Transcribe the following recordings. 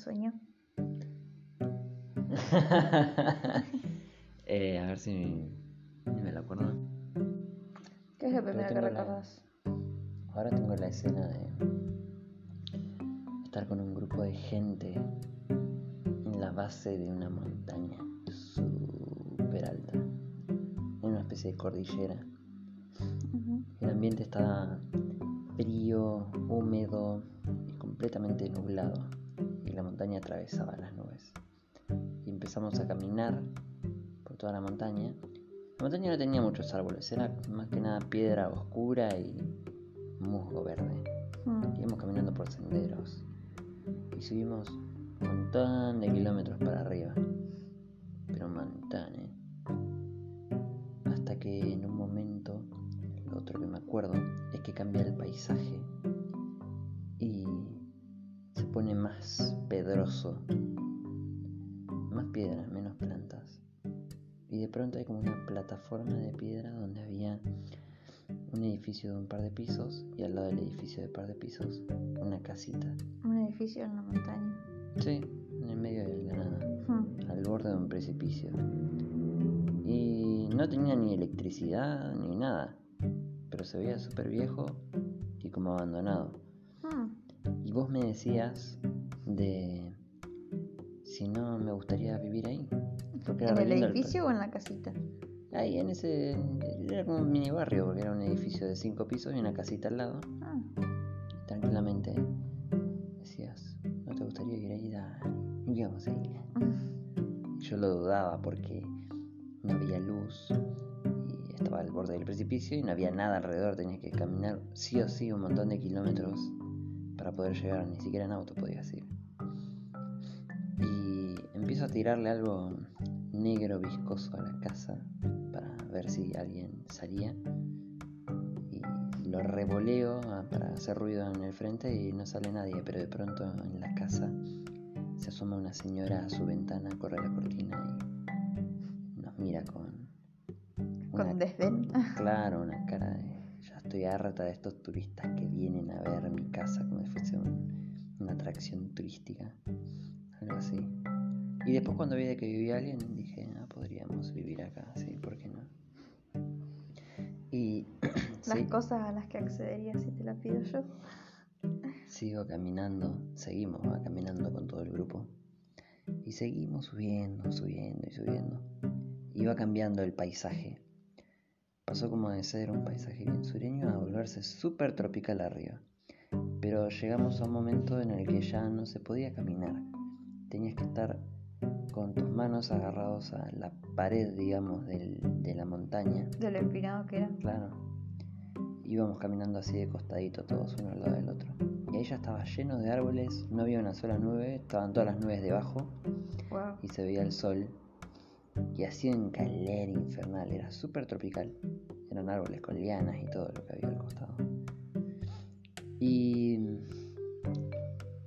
sueño? Eh, a ver si me lo acuerdo. ¿Qué es lo primero que la- recordás? Ahora tengo la escena de estar con un grupo de gente en la base de una montaña súper alta, en una especie de cordillera. El ambiente está frío, húmedo y completamente nublado. Y la montaña atravesaba las nubes. Y empezamos a caminar por toda la montaña. La montaña no tenía muchos árboles, era más que nada piedra oscura y musgo verde. Mm. Íbamos caminando por senderos. Y subimos un montón de kilómetros para arriba. Pero un montón, ¿eh? Hasta que en un momento, lo otro que me acuerdo es que cambia el paisaje pone más pedroso. Más piedra, menos plantas. Y de pronto hay como una plataforma de piedra donde había un edificio de un par de pisos y al lado del edificio de par de pisos una casita. Un edificio en la montaña. Sí, en el medio de la nada, Mm. al borde de un precipicio. Y no tenía ni electricidad ni nada, pero se veía súper viejo y como abandonado. Y vos me decías de si no me gustaría vivir ahí. Porque era ¿En el edificio o en la casita? Ahí en ese. Era como un mini barrio, porque era un edificio de cinco pisos y una casita al lado. Ah. Y tranquilamente decías, ¿no te gustaría ir ahí? Vamos a ir. Mm. Yo lo dudaba porque no había luz y estaba al borde del precipicio y no había nada alrededor. Tenías que caminar sí o sí un montón de kilómetros para poder llegar. Ni siquiera en auto podías ir. Y empiezo a tirarle algo negro viscoso a la casa para ver si alguien salía. Y lo revoleo ah, para hacer ruido en el frente y no sale nadie. Pero de pronto en la casa se asoma una señora a su ventana, corre la cortina y nos mira con una, Con desdén. claro, una cara de estoy harta de estos turistas que vienen a ver mi casa como si fuese un- una atracción turística, algo así. Y después cuando vi de que vivía alguien dije, ah, podríamos vivir acá, sí, ¿por qué no? Y Las sí, cosas a las que accederías si te la pido yo. Sigo caminando, seguimos va, caminando con todo el grupo. Y seguimos subiendo, subiendo y subiendo. Iba cambiando el paisaje. Pasó como de ser un paisaje bien sureño a volverse súper tropical arriba. Pero llegamos a un momento en el que ya no se podía caminar. Tenías que estar con tus manos agarrados a la pared, digamos, del- de la montaña. De lo empinado que era. Claro. Íbamos caminando así de costadito, todos uno al lado del otro. Y ahí ya estaba lleno de árboles, no había una sola nube, estaban todas las nubes debajo Wow. y se veía el sol. Y hacía un calor infernal, era súper tropical. Eran árboles con lianas y todo lo que había al costado. Y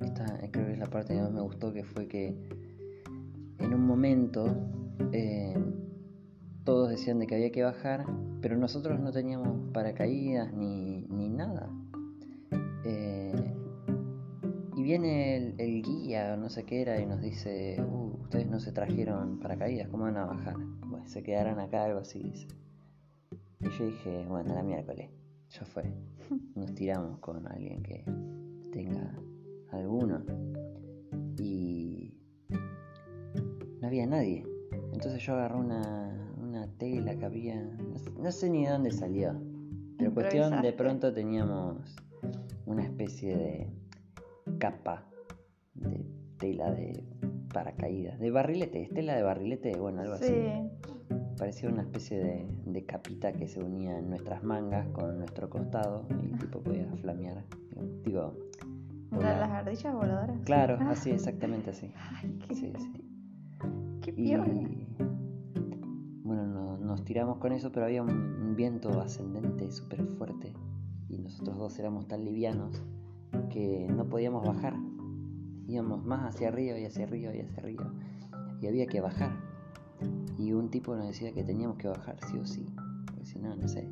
esta creo que es la parte que más me gustó, que fue que en un momento eh, todos decían de que había que bajar, pero nosotros no teníamos paracaídas ni, ni nada. Viene el, el guía o no sé qué era y nos dice, "Uh, ustedes no se trajeron paracaídas, ¿cómo van a bajar? Bueno, se quedarán acá, algo así dice. Y yo dije, bueno, la miércoles, ya fue. Nos tiramos con alguien que tenga alguno. Y no había nadie. Entonces yo agarré una, una tela que había, no sé, no sé ni de dónde salió. Pero cuestión de pronto teníamos una especie de capa de tela de paracaídas, de barrilete, tela de barrilete, bueno, algo así. Sí. Parecía una especie de, de capita que se unía en nuestras mangas con nuestro costado y tipo podía flamear. Digo, digo, ¿De volar. las ardillas voladoras? claro, Ah. así, exactamente así. Ay, qué, Sí, sí. qué Y bueno, no- nos tiramos con eso, pero había un, un viento ascendente súper fuerte y nosotros dos éramos tan livianos que no podíamos bajar. Íbamos más hacia arriba y hacia arriba y hacia arriba y había que bajar. Y un tipo nos decía que teníamos que bajar sí o sí, porque si no, no sé,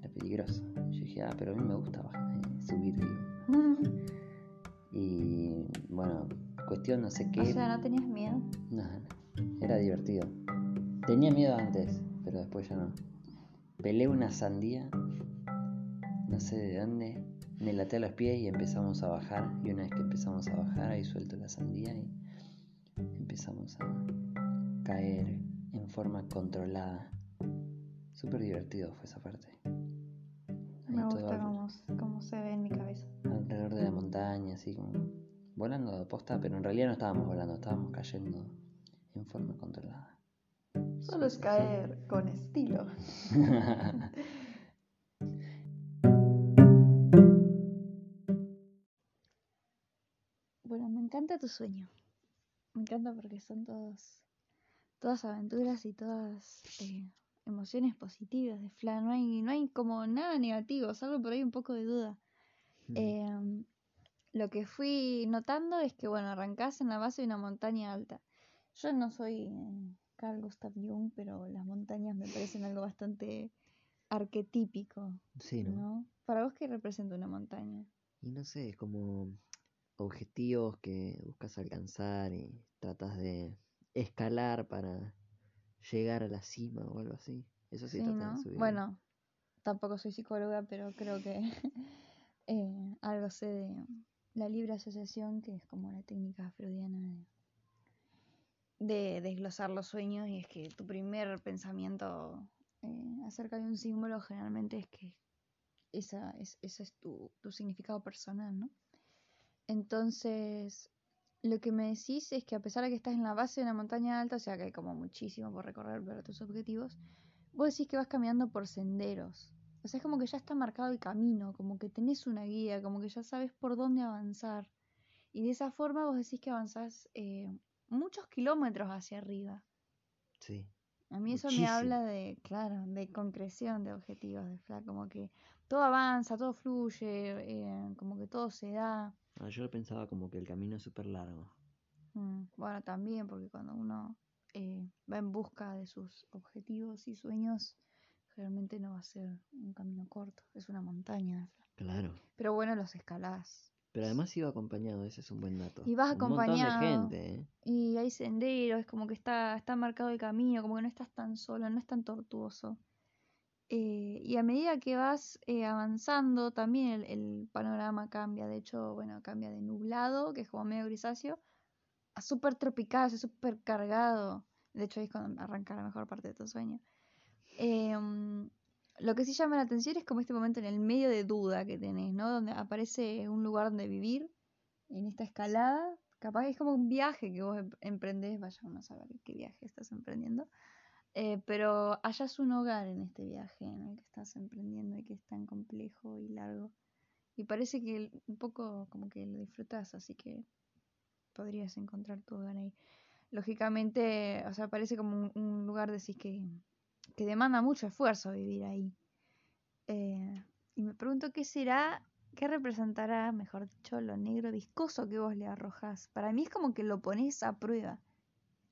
era peligroso. Yo dije, ah, pero a mí me gusta bajar, eh, subir. Y Bueno, cuestión no sé qué. O sea, ¿no tenías miedo? No, no, era divertido. Tenía miedo antes, pero después ya no. Pelé una sandía, no sé de dónde, me laté a los pies y empezamos a bajar. Y una vez que empezamos a bajar, ahí suelto la sandía y empezamos a caer en forma controlada. Súper divertido fue esa parte. Ahí Me gusta cómo se ve en mi cabeza. alrededor de la montaña, así como volando de posta, pero en realidad no estábamos volando, estábamos cayendo en forma controlada. Solo es caer con estilo. encanta tu sueño. Me encanta porque son todos, todas aventuras y todas eh, emociones positivas de Fla. No hay, no hay como nada negativo, salvo por ahí un poco de duda. Em, lo que fui notando es que, bueno, arrancás en la base de una montaña alta. Yo no soy eh, Carl Gustav Jung, pero las montañas me parecen algo bastante arquetípico, Sí, ¿no? ¿no? Para vos, ¿qué representa una montaña? Y no sé, es como objetivos que buscas alcanzar y tratas de escalar para llegar a la cima o algo así. Eso sí, Sí, ¿no? de subir. Bueno, tampoco soy psicóloga, pero creo que eh, algo sé de la libre asociación, que es como la técnica freudiana de, de desglosar los sueños, y es que tu primer pensamiento eh, acerca de un símbolo generalmente es que esa es, ese es tu, tu significado personal, ¿no? Entonces, lo que me decís es que a pesar de que estás en la base de una montaña alta, o sea que hay como muchísimo por recorrer para tus objetivos, vos decís que vas caminando por senderos. O sea, es como que ya está marcado el camino, como que tenés una guía, como que ya sabes por dónde avanzar. Y de esa forma vos decís que avanzás eh, muchos kilómetros hacia arriba. Sí. A mí eso me habla de, claro, de concreción de objetivos, de fla, como que todo avanza, todo fluye, eh, como que todo se da. Ah, yo pensaba como que el camino es súper largo. Mm, Bueno, también porque cuando uno eh, va en busca de sus objetivos y sueños, generalmente no va a ser un camino corto, es una montaña. Claro. Pero bueno, los escalás. Pero además iba acompañado, ese es un buen dato. Y vas Un montón de acompañado. gente, ¿eh? Y hay senderos, es como que está, está marcado el camino, como que no estás tan solo, no es tan tortuoso. Eh, y a medida que vas eh, avanzando, también el, panorama cambia. De hecho, bueno, cambia de nublado, que es como medio grisáceo, a súper tropical, súper cargado. De hecho, ahí es cuando arranca la mejor parte de tu sueño. Em, lo que sí llama la atención es como este momento en el medio de duda que tenés, ¿no? Donde aparece un lugar donde vivir en esta escalada. Capaz es como un viaje que vos em- emprendés, vaya uno a saber qué viaje estás emprendiendo. Eh, pero hayas un hogar en este viaje en el que estás emprendiendo y que es tan complejo y largo. Y parece que un poco como que lo disfrutas, así que podrías encontrar tu hogar ahí. Lógicamente, o sea, parece como un, un lugar, decís que, que demanda mucho esfuerzo vivir ahí. Eh, y me pregunto qué será, qué representará, mejor dicho, lo negro viscoso que vos le arrojás. Para mí es como que lo pones a prueba.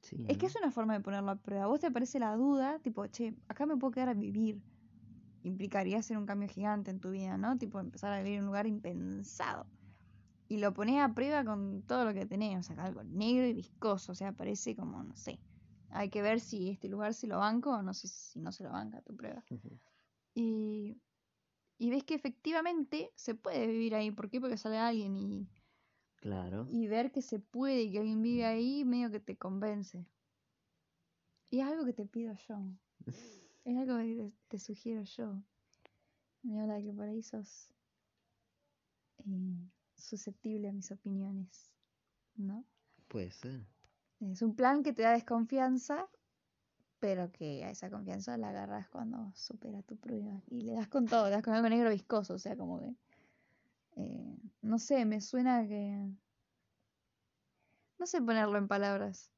Sí, Es que es una forma de ponerlo a prueba. Vos te aparece la duda, tipo, che, acá me puedo quedar a vivir. Implicaría hacer un cambio gigante en tu vida, ¿no? Tipo, empezar a vivir en un lugar impensado. Y lo pones a prueba con todo lo que tenés, o sea, algo negro y viscoso, o sea, parece como, no sé. Hay que ver si este lugar se lo banco o no sé si no se lo banca tu prueba. Y, y ves que efectivamente se puede vivir ahí. ¿Por qué? Porque sale alguien y, Claro. y ver que se puede y que alguien vive ahí, medio que te convence. Y es algo que te pido yo. Es algo que te, te sugiero yo. Me habla de que por ahí sos eh, susceptible a mis opiniones. ¿No? Puede ser. Es un plan que te da desconfianza, pero que a esa confianza la agarras cuando supera tu prueba. Y le das con todo, le das con algo negro viscoso, o sea, como que. eh, no sé, me suena que. No sé ponerlo en palabras.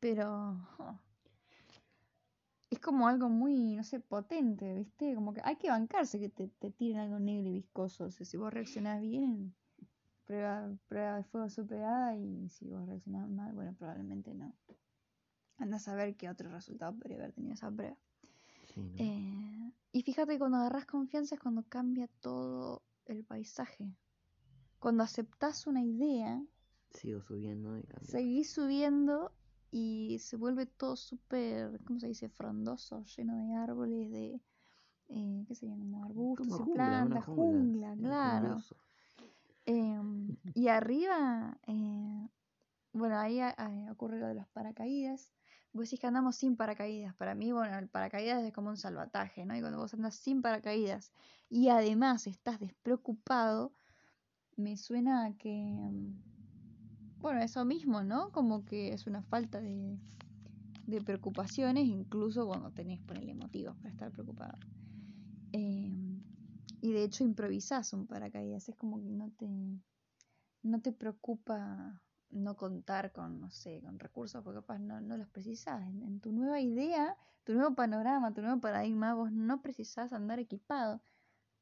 Pero. oh, es como algo muy, no sé, potente, ¿viste? Como que hay que bancarse que te, te tiren algo negro y viscoso. O sea, si vos reaccionás bien, prueba, prueba de fuego superada y si vos reaccionás mal, bueno, probablemente no. Anda a saber qué otro resultado podría haber tenido esa prueba. Sí, ¿no? Eh, y fíjate que cuando agarras confianza es cuando cambia todo el paisaje. Cuando aceptás una idea sigo subiendo y seguís subiendo y se vuelve todo súper, ¿cómo se dice? Frondoso, lleno de árboles, de, eh, ¿qué serían? Como arbustos Como y jungla, plantas, jungla, jungla, un claro. Em, y arriba, eh, bueno, ahí a- ocurre lo de los paracaídas. Vos decís que andamos sin paracaídas. Para mí, bueno, el paracaídas es como un salvataje, ¿no? Y cuando vos andas sin paracaídas y además estás despreocupado, me suena a que, em, bueno, eso mismo, ¿no? Como que es una falta de, de preocupaciones, incluso cuando tenés, ponerle motivos para estar preocupado. Em, y de hecho improvisás un paracaídas, es como que no te, no te preocupa no contar con, no sé, con recursos, porque capaz no, no los precisas. En, en tu nueva idea, tu nuevo panorama, tu nuevo paradigma, vos no precisás andar equipado.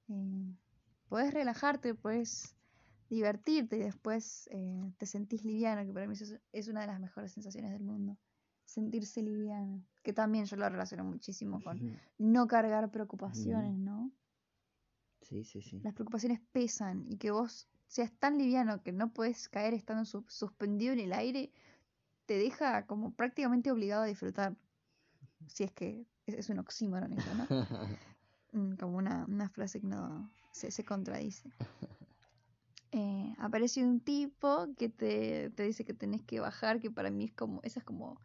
Eh, podés relajarte, podés divertirte y después eh, te sentís liviano, que para mí eso es, una de las mejores sensaciones del mundo. Sentirse liviano, que también yo lo relaciono muchísimo con no cargar preocupaciones, ¿no? Sí, sí, sí. las preocupaciones pesan y que vos seas tan liviano que no puedes caer estando sus- suspendido en el aire, te deja como prácticamente obligado a disfrutar. Si es que es, es un oxímoron eso, ¿no? Mm, como una, una frase que no se, se contradice. Eh, aparece un tipo que te, te dice que tenés que bajar, que para mí es como, esa es como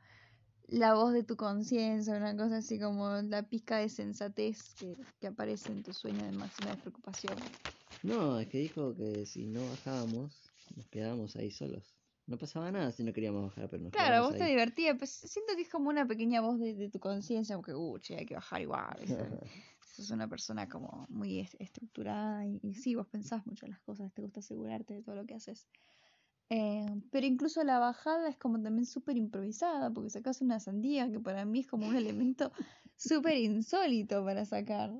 la voz de tu conciencia, una cosa así como la pizca de sensatez que, que aparece en tu sueño de máxima despreocupación. No, es que dijo que si no bajábamos, nos quedábamos ahí solos. No pasaba nada si no queríamos bajar, pero nos Claro, vos te divertías, pues siento que es como una pequeña voz de, de tu conciencia, porque, uh, che, hay que bajar igual. Sos una persona como muy est- estructurada y, y sí, vos pensás mucho en las cosas, te gusta asegurarte de todo lo que haces. Eh, pero incluso la bajada es como también súper improvisada, porque sacas una sandía, que para mí es como un elemento súper insólito para sacar,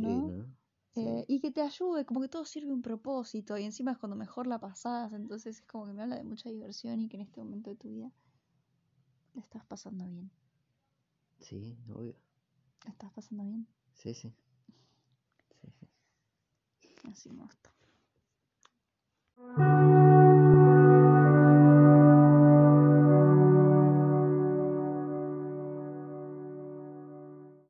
Sí, ¿no? Eh, y que te ayude, como que todo sirve un propósito y encima es cuando mejor la pasás, entonces es como que me habla de mucha diversión y que en este momento de tu vida la estás pasando bien. Sí, obvio. ¿La estás pasando bien? Sí, sí. sí, sí. Así me gusta.